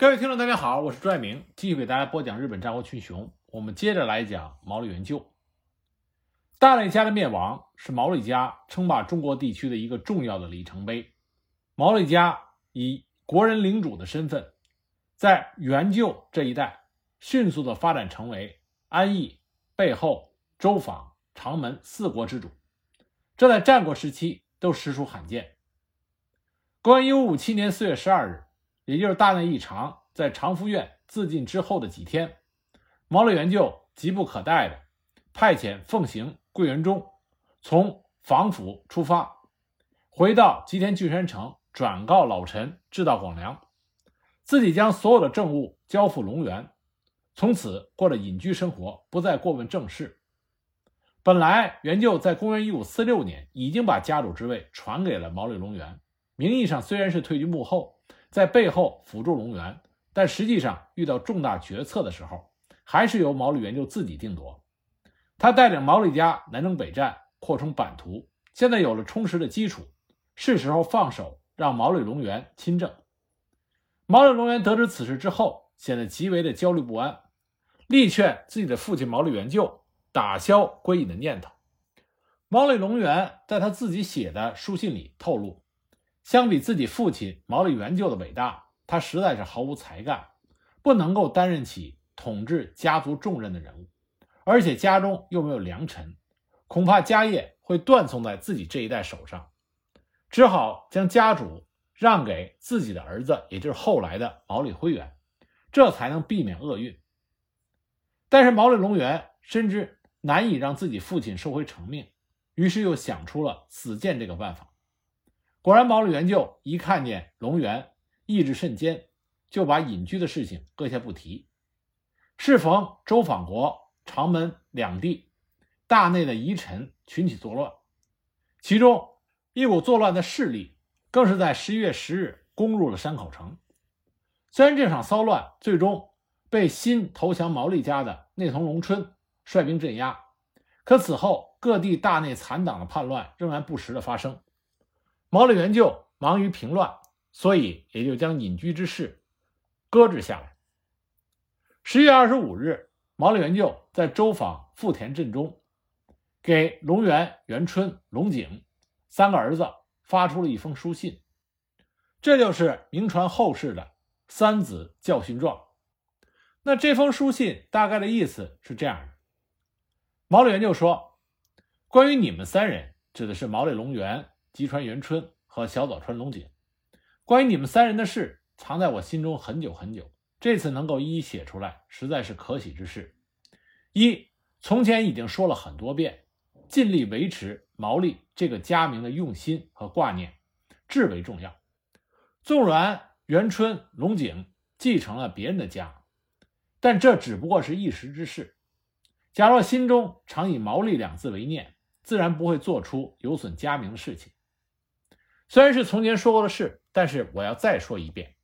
各位听众，大家好，我是朱爱明，继续给大家播讲日本战国群雄。我们接着来讲毛利元就。大内家的灭亡是毛利家称霸中国地区的一个重要的里程碑。毛利家以国人领主的身份，在元就这一带迅速的发展成为安艺、背后、周访、长门四国之主，这在战国时期都实属罕见。公元一五五七年四月十二日。也就是大内一长在长福院自尽之后的几天，毛利元就急不可待的派遣奉行桂元忠从防府出发，回到吉田郡山城转告老臣志道广良，自己将所有的政务交付龙源，从此过着隐居生活，不再过问政事。本来元就在公元一五四六年已经把家主之位传给了毛利隆元，名义上虽然是退居幕后。在背后辅助龙源，但实际上遇到重大决策的时候，还是由毛利元就自己定夺。他带领毛利家南征北战，扩充版图，现在有了充实的基础，是时候放手让毛利龙元亲政。毛利龙元得知此事之后，显得极为的焦虑不安，力劝自己的父亲毛利元就打消归隐的念头。毛利龙元在他自己写的书信里透露。相比自己父亲毛利元就的伟大，他实在是毫无才干，不能够担任起统治家族重任的人物，而且家中又没有良臣，恐怕家业会断送在自己这一代手上，只好将家主让给自己的儿子，也就是后来的毛利辉元，这才能避免厄运。但是毛利隆元深知难以让自己父亲收回成命，于是又想出了死谏这个办法。果然，毛利元就一看见龙源意志甚坚，就把隐居的事情搁下不提。适逢周访国、长门两地大内的遗臣群起作乱，其中一股作乱的势力更是在十一月十日攻入了山口城。虽然这场骚乱最终被新投降毛利家的内藤龙春率兵镇压，可此后各地大内残党的叛乱仍然不时的发生。毛利元就忙于平乱，所以也就将隐居之事搁置下来。十月二十五日，毛利元就在周访富田镇中，给龙源、元春、龙井三个儿子发出了一封书信，这就是名传后世的三子教训状。那这封书信大概的意思是这样的：毛利元就说，关于你们三人，指的是毛利龙源。吉川元春和小早川龙井，关于你们三人的事，藏在我心中很久很久。这次能够一一写出来，实在是可喜之事。一，从前已经说了很多遍，尽力维持毛利这个家名的用心和挂念，至为重要。纵然元春、龙井继承了别人的家，但这只不过是一时之事。假若心中常以毛利两字为念，自然不会做出有损家名的事情。虽然是从前说过的事，但是我要再说一遍：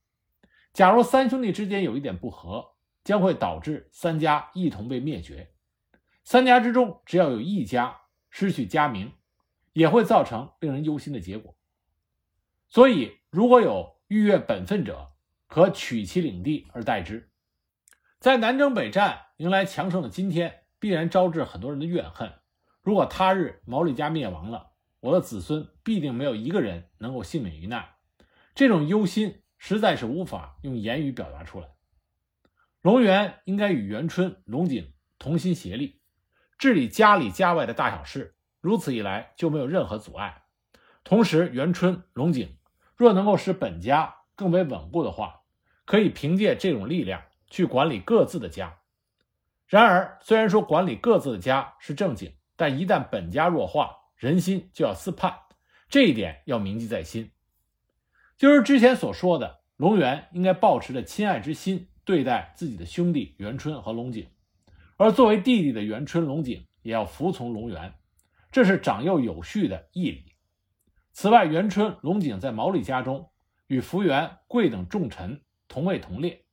假如三兄弟之间有一点不和，将会导致三家一同被灭绝。三家之中，只要有一家失去家名，也会造成令人忧心的结果。所以，如果有逾越本分者，可取其领地而代之。在南征北战迎来强盛的今天，必然招致很多人的怨恨。如果他日毛利家灭亡了，我的子孙必定没有一个人能够幸免于难，这种忧心实在是无法用言语表达出来。龙源应该与元春、龙井同心协力，治理家里家外的大小事，如此一来就没有任何阻碍。同时，元春、龙井若能够使本家更为稳固的话，可以凭借这种力量去管理各自的家。然而，虽然说管理各自的家是正经，但一旦本家弱化，人心就要思叛，这一点要铭记在心。就是之前所说的，龙源应该保持着亲爱之心对待自己的兄弟元春和龙井，而作为弟弟的元春、龙井也要服从龙源，这是长幼有序的义理。此外，元春、龙井在毛利家中与福原、贵等重臣同位同列，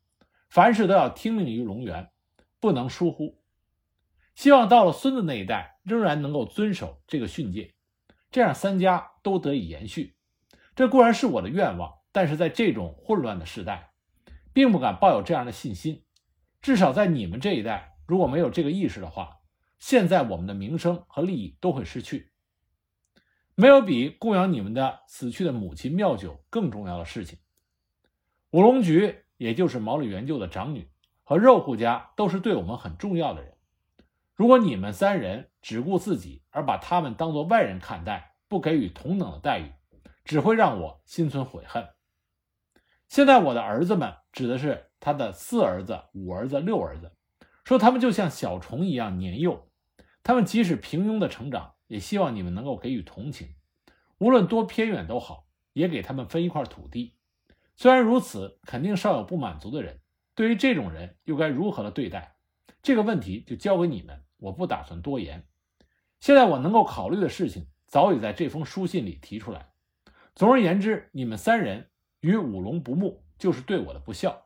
凡事都要听命于龙源，不能疏忽。希望到了孙子那一代，仍然能够遵守这个训诫，这样三家都得以延续。这固然是我的愿望，但是在这种混乱的时代，并不敢抱有这样的信心。至少在你们这一代，如果没有这个意识的话，现在我们的名声和利益都会失去。没有比供养你们的死去的母亲妙九更重要的事情。五龙菊，也就是毛利元就的长女，和肉户家都是对我们很重要的人。如果你们三人只顾自己，而把他们当作外人看待，不给予同等的待遇，只会让我心存悔恨。现在我的儿子们指的是他的四儿子、五儿子、六儿子，说他们就像小虫一样年幼，他们即使平庸的成长，也希望你们能够给予同情，无论多偏远都好，也给他们分一块土地。虽然如此，肯定稍有不满足的人。对于这种人，又该如何的对待？这个问题就交给你们，我不打算多言。现在我能够考虑的事情，早已在这封书信里提出来。总而言之，你们三人。与五龙不睦，就是对我的不孝。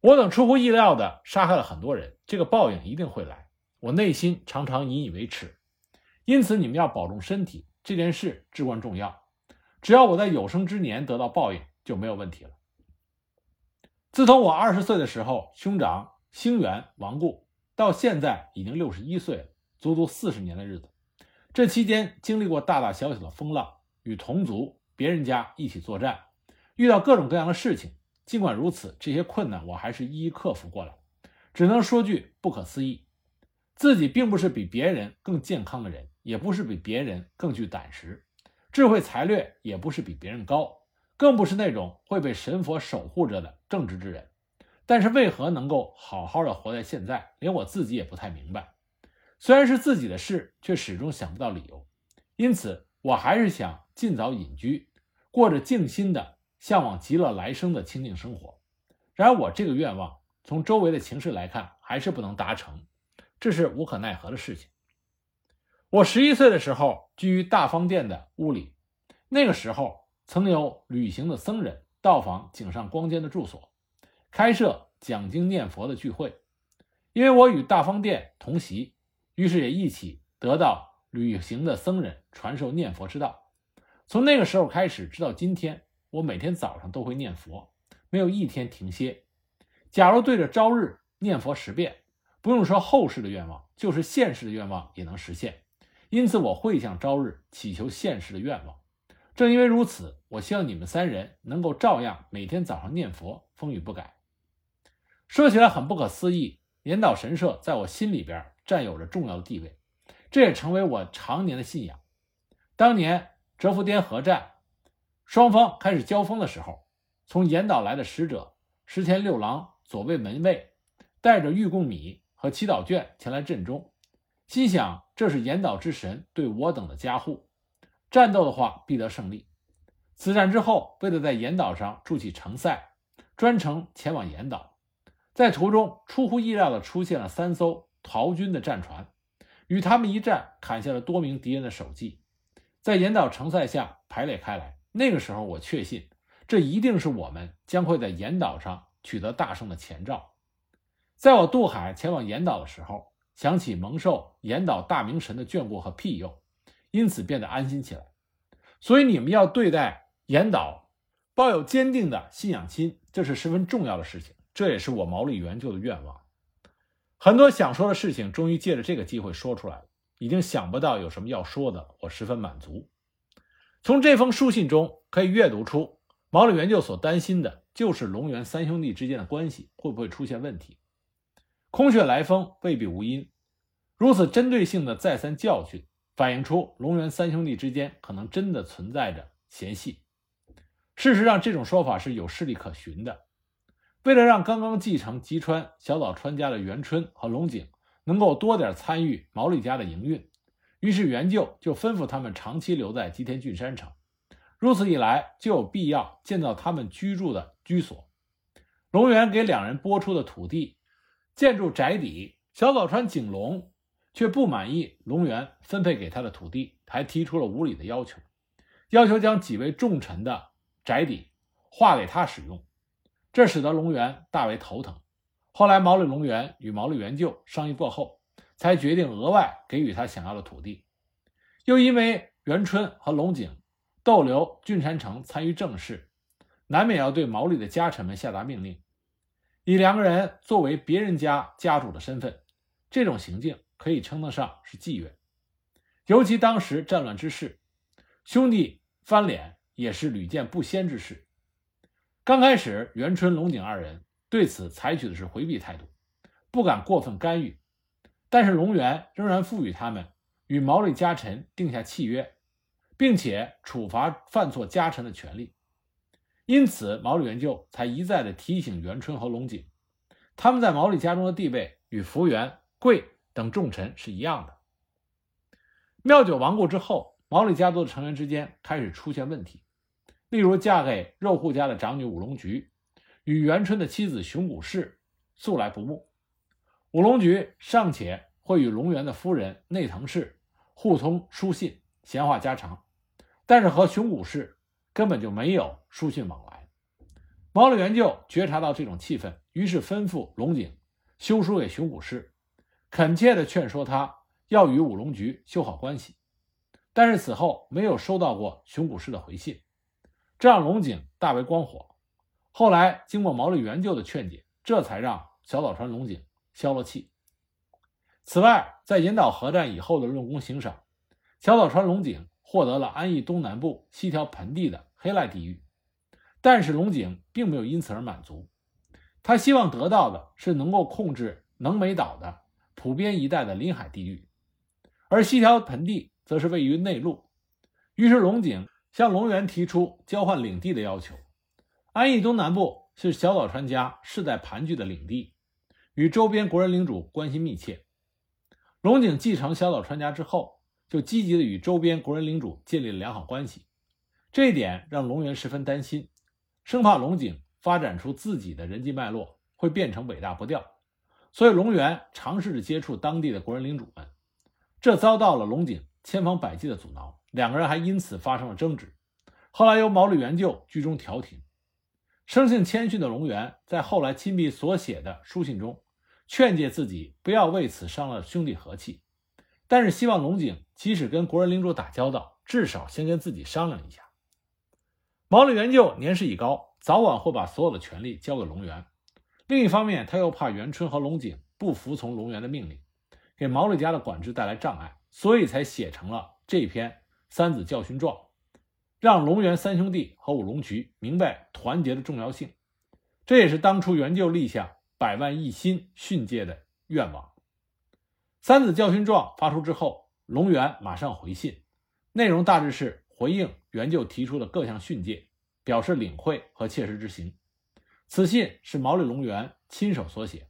我等出乎意料的杀害了很多人，这个报应一定会来。我内心常常引以为耻，因此你们要保重身体，这件事至关重要。只要我在有生之年得到报应，就没有问题了。自从我二十岁的时候，兄长星元亡故，到现在已经六十一岁了，足足四十年的日子。这期间经历过大大小小的风浪，与同族别人家一起作战。遇到各种各样的事情，尽管如此，这些困难我还是一一克服过来。只能说句不可思议：自己并不是比别人更健康的人，也不是比别人更具胆识、智慧才略，也不是比别人高，更不是那种会被神佛守护着的正直之人。但是为何能够好好的活在现在，连我自己也不太明白。虽然是自己的事，却始终想不到理由。因此，我还是想尽早隐居，过着静心的。向往极乐来生的清净生活，然而我这个愿望从周围的情势来看还是不能达成，这是无可奈何的事情。我十一岁的时候居于大方殿的屋里，那个时候曾有旅行的僧人到访井上光间的住所，开设讲经念佛的聚会。因为我与大方殿同席，于是也一起得到旅行的僧人传授念佛之道。从那个时候开始，直到今天。我每天早上都会念佛，没有一天停歇。假如对着朝日念佛十遍，不用说后世的愿望，就是现世的愿望也能实现。因此，我会向朝日祈求现世的愿望。正因为如此，我希望你们三人能够照样每天早上念佛，风雨不改。说起来很不可思议，岩岛神社在我心里边占有着重要的地位，这也成为我常年的信仰。当年折伏颠合战。双方开始交锋的时候，从岩岛来的使者石田六郎左卫门卫带着玉贡米和祈祷卷前来阵中，心想这是岩岛之神对我等的加护，战斗的话必得胜利。此战之后，为了在岩岛上筑起城塞，专程前往岩岛，在途中出乎意料的出现了三艘逃军的战船，与他们一战，砍下了多名敌人的首级，在岩岛城塞下排列开来。那个时候，我确信，这一定是我们将会在岩岛上取得大胜的前兆。在我渡海前往岩岛的时候，想起蒙受岩岛大明神的眷顾和庇佑，因此变得安心起来。所以，你们要对待岩岛抱有坚定的信仰心，这是十分重要的事情。这也是我毛利元就的愿望。很多想说的事情，终于借着这个机会说出来了。已经想不到有什么要说的，我十分满足。从这封书信中可以阅读出，毛利元就所担心的就是龙源三兄弟之间的关系会不会出现问题。空穴来风未必无因，如此针对性的再三教训，反映出龙源三兄弟之间可能真的存在着嫌隙。事实上，这种说法是有事例可循的。为了让刚刚继承吉川小早川家的元春和龙井能够多点参与毛利家的营运。于是元就就吩咐他们长期留在吉田郡山城，如此一来就有必要建造他们居住的居所。龙源给两人拨出的土地建筑宅邸，小早川景龙却不满意龙源分配给他的土地，还提出了无理的要求，要求将几位重臣的宅邸划给他使用，这使得龙源大为头疼。后来毛利龙源与毛利元就商议过后。才决定额外给予他想要的土地，又因为元春和龙井逗留郡山城参与政事，难免要对毛利的家臣们下达命令。以两个人作为别人家家主的身份，这种行径可以称得上是妓院。尤其当时战乱之势，兄弟翻脸也是屡见不鲜之事。刚开始，元春、龙井二人对此采取的是回避态度，不敢过分干预。但是龙源仍然赋予他们与毛利家臣定下契约，并且处罚犯错家臣的权利。因此，毛利元就才一再的提醒元春和龙井，他们在毛利家中的地位与福原、贵等重臣是一样的。妙九亡故之后，毛利家族的成员之间开始出现问题，例如嫁给肉户家的长女武龙菊，与元春的妻子熊谷氏素来不睦。武龙菊尚且会与龙源的夫人内藤氏互通书信，闲话家常，但是和熊谷氏。根本就没有书信往来。毛利元就觉察到这种气氛，于是吩咐龙井修书给熊谷氏，恳切地劝说他要与五龙局修好关系。但是此后没有收到过熊谷氏的回信，这让龙井大为光火。后来经过毛利元就的劝解，这才让小早川龙井消了气。此外，在引导合战以后的论功行赏，小早川龙井获得了安艺东南部西条盆地的。黑赖地域，但是龙井并没有因此而满足，他希望得到的是能够控制能美岛的普边一带的临海地域，而西条盆地则是位于内陆。于是龙井向龙源提出交换领地的要求。安义东南部是小岛川家世代盘踞的领地，与周边国人领主关系密切。龙井继承小岛川家之后，就积极的与周边国人领主建立了良好关系。这一点让龙源十分担心，生怕龙井发展出自己的人际脉络会变成尾大不掉，所以龙源尝试着接触当地的国人领主们，这遭到了龙井千方百计的阻挠，两个人还因此发生了争执。后来由毛利元就居中调停，生性谦逊的龙源在后来亲笔所写的书信中，劝诫自己不要为此伤了兄弟和气，但是希望龙井即使跟国人领主打交道，至少先跟自己商量一下。毛利元就年事已高，早晚会把所有的权力交给龙源。另一方面，他又怕元春和龙井不服从龙源的命令，给毛利家的管制带来障碍，所以才写成了这篇三子教训状，让龙源三兄弟和五龙渠明白团结的重要性。这也是当初元就立下百万一心训诫的愿望。三子教训状发出之后，龙源马上回信，内容大致是。回应元就提出的各项训诫，表示领会和切实执行。此信是毛利龙元亲手所写。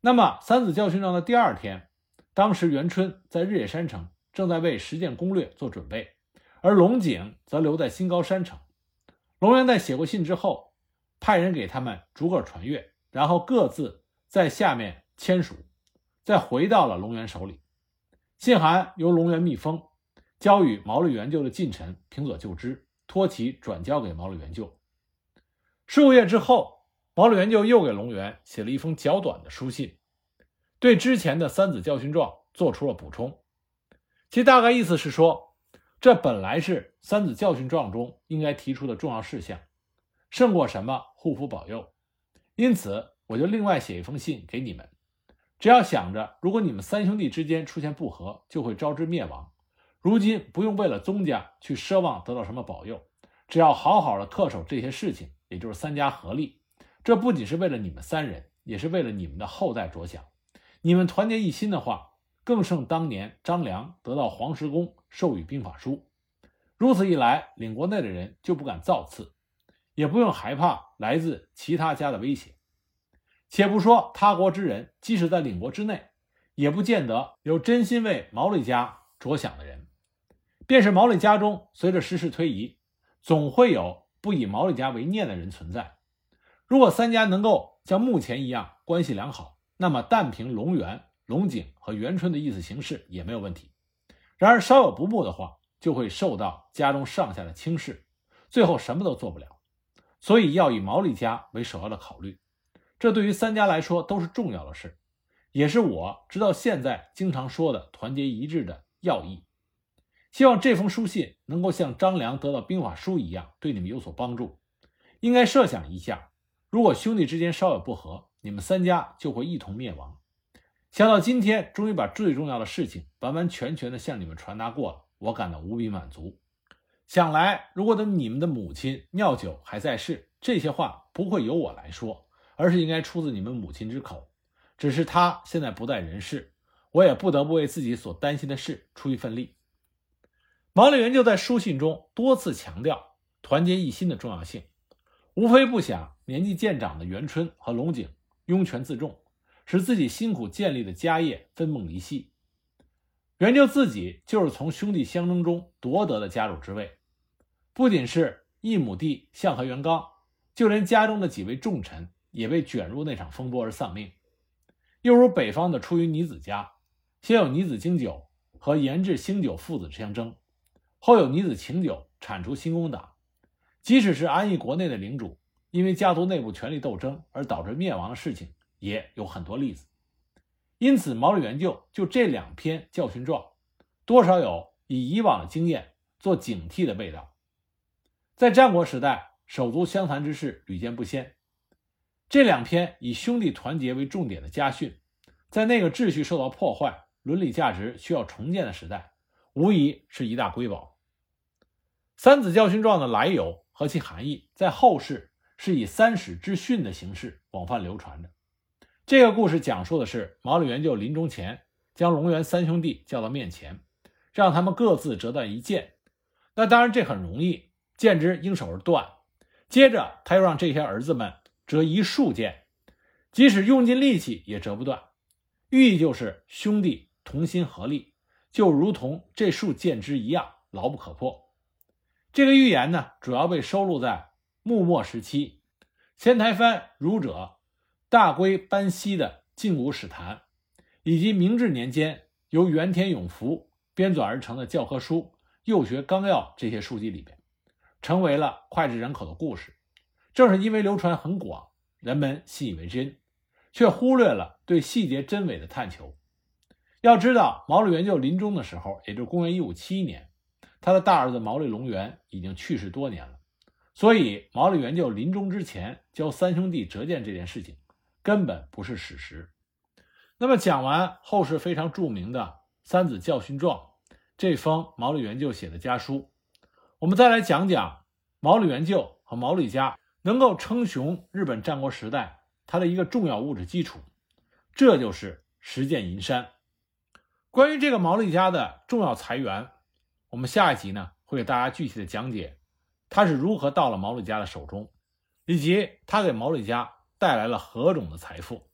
那么三子教训状的第二天，当时元春在日野山城正在为实践攻略做准备，而龙井则留在新高山城。龙元在写过信之后，派人给他们逐个传阅，然后各自在下面签署，再回到了龙元手里。信函由龙元密封。交与毛利元就的近臣平佐就之，托其转交给毛利元就。数月之后，毛利元就又给龙源写了一封较短的书信，对之前的三子教训状做出了补充。其大概意思是说，这本来是三子教训状中应该提出的重要事项，胜过什么护符保佑。因此，我就另外写一封信给你们，只要想着如果你们三兄弟之间出现不和，就会招致灭亡。如今不用为了宗家去奢望得到什么保佑，只要好好的恪守这些事情，也就是三家合力。这不仅是为了你们三人，也是为了你们的后代着想。你们团结一心的话，更胜当年张良得到黄石公授予兵法书。如此一来，领国内的人就不敢造次，也不用害怕来自其他家的威胁。且不说他国之人，即使在领国之内，也不见得有真心为毛利家着想的人。便是毛利家中，随着时势推移，总会有不以毛利家为念的人存在。如果三家能够像目前一样关系良好，那么但凭龙源、龙井和元春的意思行事也没有问题。然而稍有不睦的话，就会受到家中上下的轻视，最后什么都做不了。所以要以毛利家为首要的考虑，这对于三家来说都是重要的事，也是我直到现在经常说的团结一致的要义。希望这封书信能够像张良得到兵法书一样，对你们有所帮助。应该设想一下，如果兄弟之间稍有不和，你们三家就会一同灭亡。想到今天终于把最重要的事情完完全全的向你们传达过了，我感到无比满足。想来，如果等你们的母亲尿酒还在世，这些话不会由我来说，而是应该出自你们母亲之口。只是她现在不在人世，我也不得不为自己所担心的事出一份力。毛利元就在书信中多次强调团结一心的重要性，无非不想年纪渐长的元春和龙井拥权自重。使自己辛苦建立的家业分崩离析。元就自己就是从兄弟相争中夺得的家主之位，不仅是一亩地向和元刚，就连家中的几位重臣也被卷入那场风波而丧命。又如北方的出云尼子家，先有尼子经久和岩治兴久父子相争，后有尼子晴久铲除新宫党。即使是安逸国内的领主，因为家族内部权力斗争而导致灭亡的事情。也有很多例子，因此毛利元就就这两篇教训状，多少有以以往的经验做警惕的味道。在战国时代，手足相残之事屡见不鲜，这两篇以兄弟团结为重点的家训，在那个秩序受到破坏、伦理价值需要重建的时代，无疑是一大瑰宝。三子教训状的来由和其含义，在后世是以三史之训的形式广泛流传着。这个故事讲述的是毛利元就临终前将龙元三兄弟叫到面前，让他们各自折断一剑。那当然这很容易，剑之应手而断。接着他又让这些儿子们折一束剑，即使用尽力气也折不断。寓意就是兄弟同心合力，就如同这束剑枝一样牢不可破。这个寓言呢，主要被收录在幕末时期仙台藩儒者。大龟班西的《晋古史谈》，以及明治年间由原田永福编纂而成的教科书《幼学纲要》这些书籍里边，成为了脍炙人口的故事。正是因为流传很广，人们信以为真，却忽略了对细节真伪的探求。要知道，毛利元就临终的时候，也就是公元一五七一年，他的大儿子毛利隆元已经去世多年了，所以毛利元就临终之前教三兄弟折剑这件事情。根本不是史实。那么讲完后世非常著名的《三子教训状》这封毛利元就写的家书，我们再来讲讲毛利元就和毛利家能够称雄日本战国时代它的一个重要物质基础，这就是石见银山。关于这个毛利家的重要财源，我们下一集呢会给大家具体的讲解，它是如何到了毛利家的手中，以及他给毛利家。带来了何种的财富？